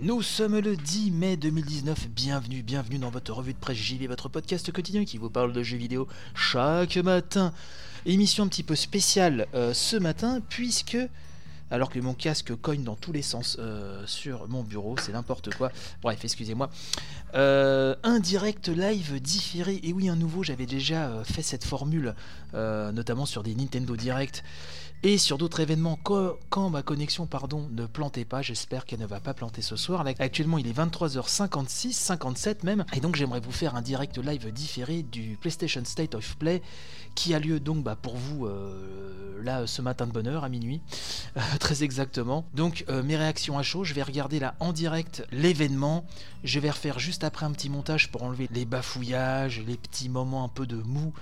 Nous sommes le 10 mai 2019, bienvenue, bienvenue dans votre revue de presse JV, votre podcast quotidien qui vous parle de jeux vidéo chaque matin. Émission un petit peu spéciale euh, ce matin puisque, alors que mon casque cogne dans tous les sens euh, sur mon bureau, c'est n'importe quoi, bref, excusez-moi, euh, un direct live différé, et oui un nouveau, j'avais déjà fait cette formule, notamment sur des Nintendo Direct et sur d'autres événements quand, ma connexion pardon ne plantait pas j'espère qu'elle ne va pas planter ce soir. Actuellement il est 23h56 57 même. Et donc j'aimerais vous faire un direct live différé du PlayStation State of Play qui a lieu donc bah, pour vous euh, là ce matin de bonne heure à minuit. Euh, très exactement. Donc euh, mes réactions à chaud je vais regarder là en direct l'événement. Je vais refaire juste après un petit montage pour enlever les bafouillages les petits moments un peu de mou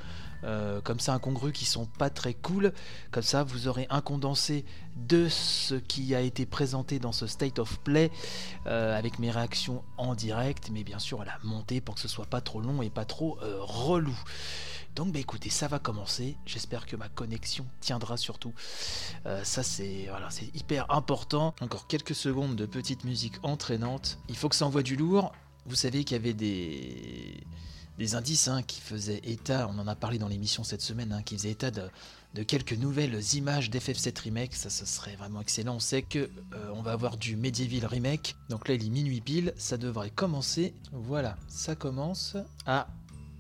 euh, comme ça incongrus qui sont pas très cool. Comme ça, vous aurez un condensé de ce qui a été présenté dans ce State of Play euh, avec mes réactions en direct, mais bien sûr à la montée pour que ce soit pas trop long et pas trop euh, relou. Donc bah écoutez, ça va commencer. J'espère que ma connexion tiendra surtout. Ça c'est voilà, c'est hyper important. Encore quelques secondes de petite musique entraînante. Il faut que ça envoie du lourd. Vous savez qu'il y avait des des indices hein, qui faisaient état, on en a parlé dans l'émission cette semaine, hein, qui faisaient état de, quelques nouvelles images d'FF7 Remake, ça ce serait vraiment excellent. On sait que euh, on va avoir du Medieval Remake, donc là il est minuit pile, ça devrait commencer. Voilà, ça commence. Ah,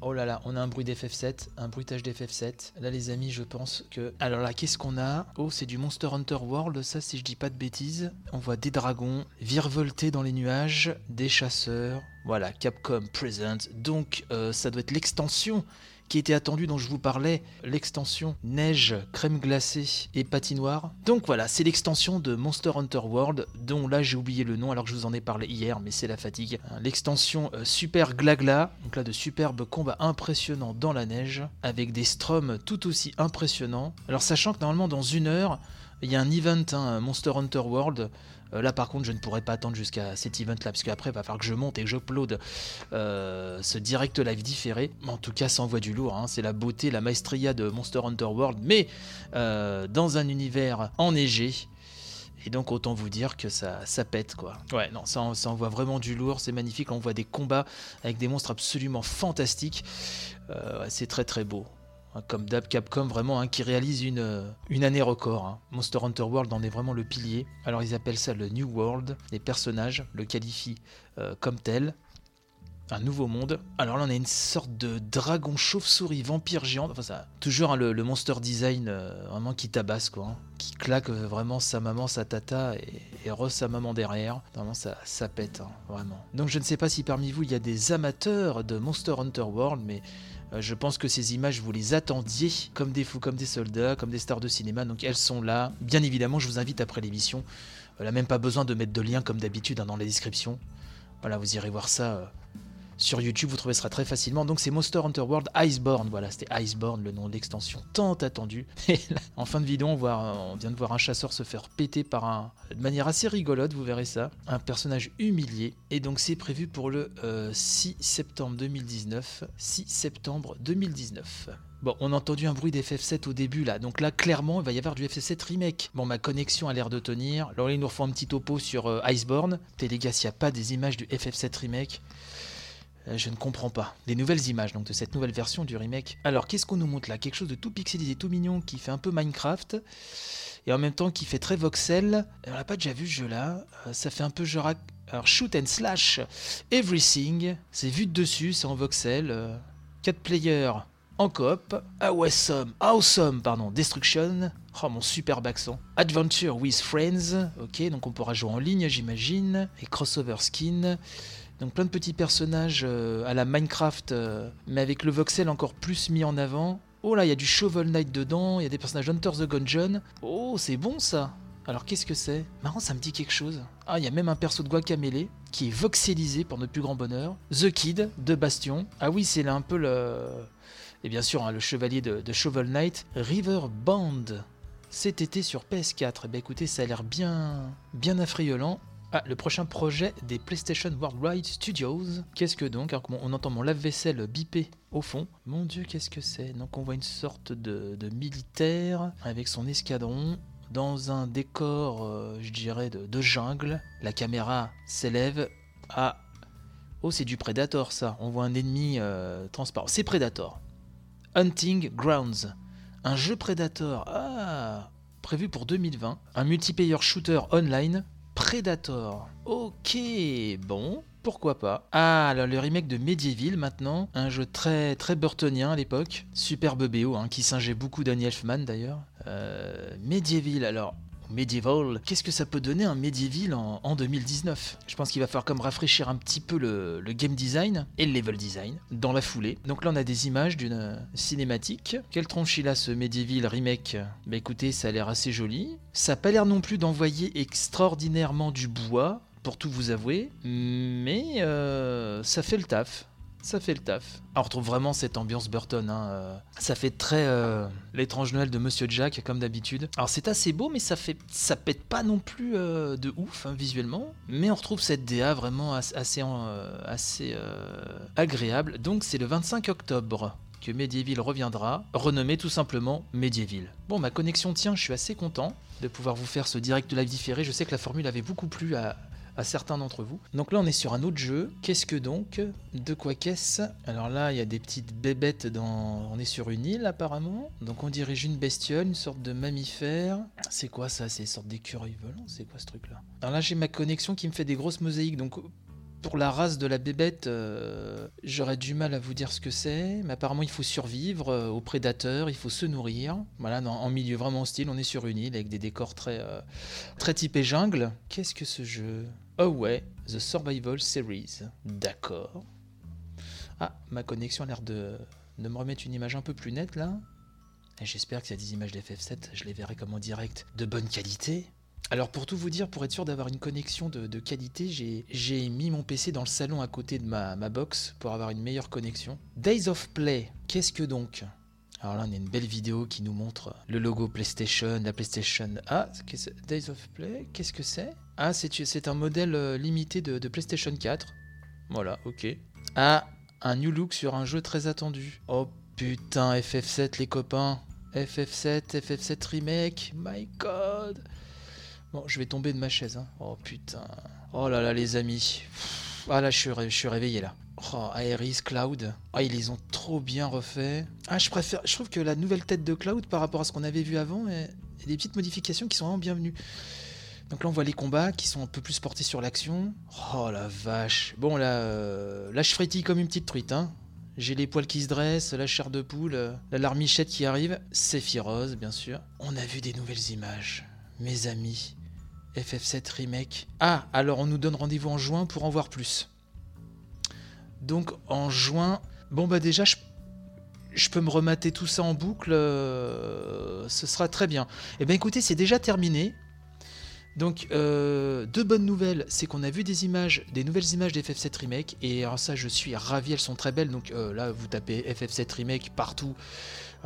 Oh là là, on a un bruit d'FF7, un bruitage d'FF7. Là les amis, je pense que... Alors là, qu'est-ce qu'on a? Oh, c'est du Monster Hunter World, ça si je dis pas de bêtises. On voit des dragons virevolter dans les nuages, des chasseurs. Voilà, Capcom Present. Donc euh, ça doit être l'extension qui était attendue dont je vous parlais, l'extension neige, crème glacée et patinoire. Donc voilà, c'est l'extension de Monster Hunter World, dont là j'ai oublié le nom alors que je vous en ai parlé hier, mais c'est la fatigue. Hein, L'extension euh, Super Glagla, donc là de superbes combats impressionnants dans la neige, avec des stroms tout aussi impressionnants. Alors sachant que normalement dans une heure, il y a un event, hein, Monster Hunter World. Euh, là, par contre, je ne pourrais pas attendre jusqu'à cet event-là, parce qu'après, il va falloir que je monte et que j'upload euh, ce direct live différé. En tout cas, ça envoie du lourd. hein. C'est la beauté, la maestria de Monster Hunter World, mais euh, dans un univers enneigé. Et donc autant vous dire que ça, ça pète quoi. Ouais non ça, ça envoie vraiment du lourd, c'est magnifique, on voit des combats avec des monstres absolument fantastiques. C'est très très beau. Hein, Comme d'hab Capcom vraiment hein, qui réalise une, euh, année record. hein. Monster Hunter World en est vraiment le pilier. Alors ils appellent ça le New World. Les personnages le qualifient euh, comme tel. Un nouveau monde. Alors là, on a une sorte de dragon chauve-souris vampire géant. Enfin, ça, toujours hein, le, monster design euh, vraiment qui tabasse, quoi. hein. Qui claque euh, vraiment sa maman, sa tata et, et re sa maman derrière. Vraiment, ça, pète, hein, vraiment. Donc, je ne sais pas si parmi vous il y a des amateurs de Monster Hunter World, mais euh, je pense que ces images, vous les attendiez comme des fous, comme des soldats, comme des stars de cinéma. Donc, elles sont là. Bien évidemment, je vous invite après l'émission. Là, même pas besoin de mettre de lien comme d'habitude hein, dans la description. Voilà, vous irez voir ça. Euh, sur YouTube, vous trouvez ça très facilement. Donc c'est Monster Hunter World Iceborne. Voilà, c'était Iceborne, le nom de l'extension tant attendu. Et là, en fin de vidéo, on, voit, on vient de voir un chasseur se faire péter par un, de manière assez rigolote, vous verrez ça. Un personnage humilié. Et donc c'est prévu pour le euh, 6 septembre 2019. 6 septembre 2019. Bon, on a entendu un bruit d'FF7 au début là, donc là clairement il va y avoir du FF7 remake. Bon, ma connexion a l'air de tenir. Alors là, ils nous refont un petit topo sur euh, Iceborne. Et les gars, s'il n'y a pas des images du FF7 remake, euh, Je ne comprends pas. Les nouvelles images donc de cette nouvelle version du remake. Alors qu'est-ce qu'on nous montre là? Quelque chose de tout pixelisé, tout mignon, qui fait un peu Minecraft et en même temps qui fait très voxel. On n'a pas déjà vu ce jeu là. Euh, ça fait un peu genre alors shoot and slash everything. C'est vu de dessus, c'est en voxel. 4 players en coop. Awesome, awesome, pardon, destruction. Oh mon superbe accent. Adventure with friends. Ok, donc on pourra jouer en ligne, j'imagine. Et crossover skin. Donc plein de petits personnages euh, à la Minecraft, euh, mais avec le voxel encore plus mis en avant. Oh là, il y a du Shovel Knight dedans, il y a des personnages Hunter the Gungeon. Oh, c'est bon ça Alors qu'est-ce que c'est? Marrant, ça me dit quelque chose. Ah, il y a même un perso de Guacamele qui est voxelisé pour notre plus grand bonheur. The Kid de Bastion. Ah oui, c'est là un peu le. Et bien sûr, hein, le chevalier de, Shovel Knight, River Band. Cet été sur PS4. Eh ben écoutez, ça a l'air bien, bien affriolant. Ah, le prochain projet des PlayStation Worldwide Studios. Qu'est-ce que donc On entend mon lave-vaisselle bipé au fond. Mon dieu, qu'est-ce que c'est? Donc on voit une sorte de, de militaire avec son escadron dans un décor, euh, je dirais, de, de jungle. La caméra s'élève à... Oh, c'est du Predator ça. On voit un ennemi euh, transparent. C'est Predator. Hunting Grounds. Un jeu Predator. Ah Prévu pour 2020. Un multiplayer shooter online. Predator. Ok, bon, pourquoi pas. Ah, alors le remake de Medieval maintenant, un jeu très très burtonien à l'époque, superbe BO, hein, qui singeait beaucoup Danny Elfman d'ailleurs. Euh, Medieval, alors Medieval, qu'est-ce que ça peut donner un Medieval en, en 2019 Je pense qu'il va falloir comme rafraîchir un petit peu le, game design et le level design dans la foulée. Donc là on a des images d'une cinématique. Quelle tronche il a ce Medieval remake? Bah écoutez, ça a l'air assez joli. Ça a pas l'air non plus d'envoyer extraordinairement du bois, pour tout vous avouer, mais euh, ça fait le taf. Ça fait le taf. Ah, on retrouve vraiment cette ambiance Burton. hein, euh. Ça fait très euh, l'étrange Noël de Monsieur Jack, comme d'habitude. Alors c'est assez beau, mais ça fait, ça pète pas non plus euh, de ouf hein, visuellement. Mais on retrouve cette DA vraiment as- assez, assez agréable. Donc c'est le 25 octobre que Medieval reviendra, renommé tout simplement Medieval. Bon, ma connexion tient, je suis assez content de pouvoir vous faire ce direct live différé. Je sais que la formule avait beaucoup plu à, à certains d'entre vous. Donc là, on est sur un autre jeu. Qu'est-ce que donc De quoi qu'est-ce? Alors là, il y a des petites bébêtes dans. On est sur une île apparemment. Donc on dirige une bestiole, une sorte de mammifère. C'est quoi ça? C'est une sorte d'écureuil volant? C'est quoi ce truc-là? Alors là, j'ai ma connexion qui me fait des grosses mosaïques. Donc pour la race de la bébête, euh, j'aurais du mal à vous dire ce que c'est, mais apparemment il faut survivre euh, aux prédateurs, il faut se nourrir. Voilà, en milieu vraiment hostile, on est sur une île avec des décors très, euh, très typés jungle. Qu'est-ce que ce jeu? Ouais, The Survival Series. D'accord. Ah, ma connexion a l'air de, de me remettre une image un peu plus nette là. J'espère que s'il y a des images d'FF7, je les verrai comme en direct de bonne qualité. Alors pour tout vous dire, pour être sûr d'avoir une connexion de, qualité, j'ai- mis mon PC dans le salon à côté de ma, ma box pour avoir une meilleure connexion. Days of Play, qu'est-ce que donc? Alors là, on a une belle vidéo qui nous montre le logo PlayStation, la PlayStation. Ah, Days of Play, qu'est-ce que c'est? Ah, c'est un modèle euh, limité de, PlayStation 4. Voilà, ok. Ah, un new look sur un jeu très attendu. Oh putain, FF7 les copains. FF7, FF7 Remake, my god. Bon, je vais tomber de ma chaise. Hein. Oh putain. Oh là là, les amis. Ah là, je suis, je suis réveillé là. Oh, Aeris, Cloud. Ah, ils les ont trop bien refaits. Ah, je préfère. Je trouve que la nouvelle tête de Cloud par rapport à ce qu'on avait vu avant, il des petites modifications qui sont vraiment bienvenues. Donc là, on voit les combats qui sont un peu plus portés sur l'action. Oh la vache. Bon, là, euh, je frétille comme une petite truite. Hein. J'ai les poils qui se dressent, la chair de poule, euh, la larmichette qui arrive. Sephiroth, bien sûr. On a vu des nouvelles images. Mes amis. FF7 Remake. Ah, alors on nous donne rendez-vous en juin pour en voir plus. Donc en juin. Bon, bah déjà, je je peux me remater tout ça en boucle, euh, ce sera très bien. Eh bien écoutez, c'est déjà terminé. Donc, euh, deux bonnes nouvelles, c'est qu'on a vu des images, des nouvelles images d'FF7 Remake, et alors ça, je suis ravi, elles sont très belles. Donc euh, là, vous tapez FF7 Remake partout.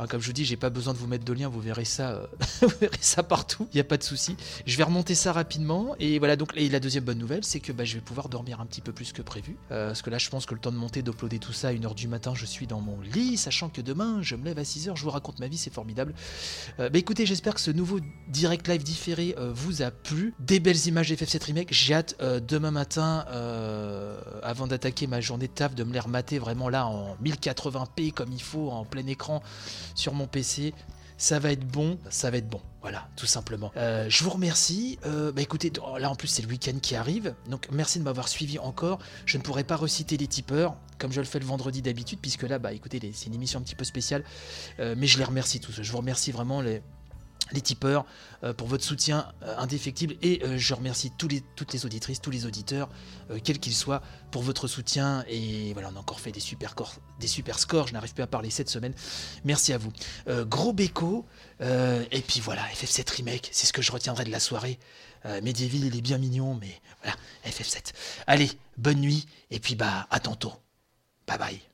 Hein, comme je vous dis, j'ai pas besoin de vous mettre de lien, vous verrez ça, euh, vous verrez ça partout, il n'y a pas de souci. Je vais remonter ça rapidement, et voilà. Donc, la deuxième bonne nouvelle, c'est que bah, je vais pouvoir dormir un petit peu plus que prévu, Euh, parce que là, je pense que le temps de monter, d'uploader tout ça à 1h du matin, je suis dans mon lit, sachant que demain, je me lève à 6h, je vous raconte ma vie, c'est formidable. Euh, bah écoutez, j'espère que ce nouveau direct live différé vous a plu. Des belles images d'FF7 Remake. J'ai hâte demain matin, avant d'attaquer ma journée de taf, de me les remater vraiment là en 1080p comme il faut, en plein écran sur mon PC. Ça va être bon, ça va être bon. Voilà, tout simplement. Euh, je vous remercie. Euh, bah écoutez, oh, là en plus c'est le week-end qui arrive, donc merci de m'avoir suivi encore. Je ne pourrai pas reciter les tipeurs comme je le fais le vendredi d'habitude, puisque là, bah écoutez, c'est une émission un petit peu spéciale, Euh, mais je les remercie tous. Je vous remercie vraiment les, les tipeurs euh, pour votre soutien euh, indéfectible et euh, je remercie tous les, toutes les auditrices, tous les auditeurs, quels qu'ils soient, pour votre soutien et voilà, on a encore fait des super, cor- des super scores, je n'arrive plus à parler cette semaine. Merci à vous. Gros béco et puis voilà, FF7 Remake, c'est ce que je retiendrai de la soirée. Medieval, il est bien mignon, mais voilà, FF7. Allez, bonne nuit et puis bah à tantôt. Bye bye.